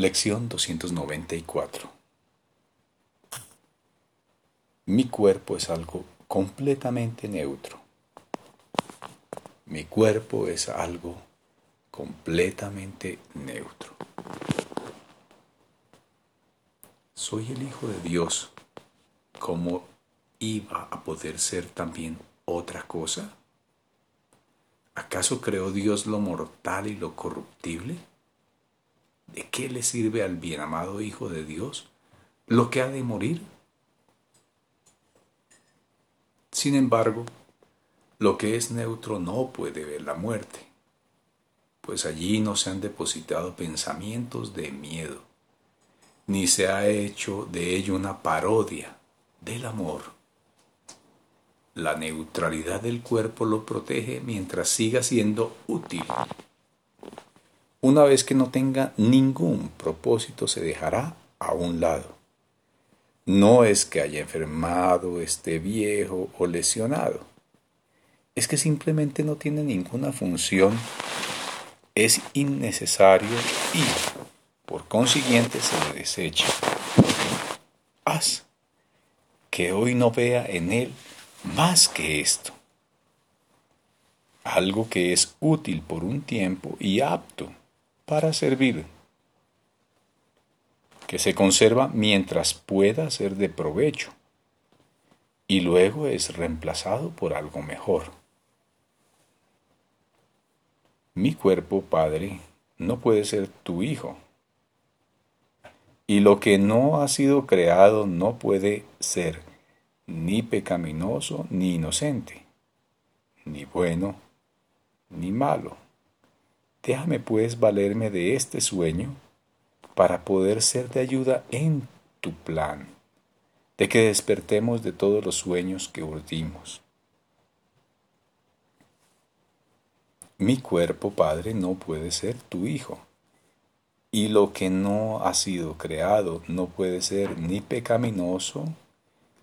Lección 294 Mi cuerpo es algo completamente neutro. Mi cuerpo es algo completamente neutro. Soy el Hijo de Dios. ¿Cómo iba a poder ser también otra cosa? ¿Acaso creó Dios lo mortal y lo corruptible? ¿De qué le sirve al bien amado Hijo de Dios lo que ha de morir? Sin embargo, lo que es neutro no puede ver la muerte, pues allí no se han depositado pensamientos de miedo, ni se ha hecho de ello una parodia del amor. La neutralidad del cuerpo lo protege mientras siga siendo útil. Una vez que no tenga ningún propósito se dejará a un lado. No es que haya enfermado, esté viejo o lesionado. Es que simplemente no tiene ninguna función, es innecesario y, por consiguiente, se le desecha. Haz que hoy no vea en él más que esto. Algo que es útil por un tiempo y apto para servir, que se conserva mientras pueda ser de provecho y luego es reemplazado por algo mejor. Mi cuerpo, Padre, no puede ser tu Hijo. Y lo que no ha sido creado no puede ser ni pecaminoso ni inocente, ni bueno ni malo. Déjame pues valerme de este sueño para poder ser de ayuda en tu plan, de que despertemos de todos los sueños que urdimos. Mi cuerpo, Padre, no puede ser tu Hijo, y lo que no ha sido creado no puede ser ni pecaminoso,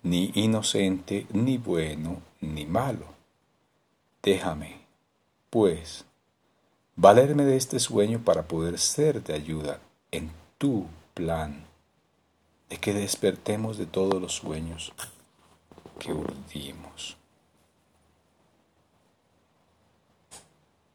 ni inocente, ni bueno, ni malo. Déjame, pues, valerme de este sueño para poder ser de ayuda en tu plan, de que despertemos de todos los sueños que urdimos.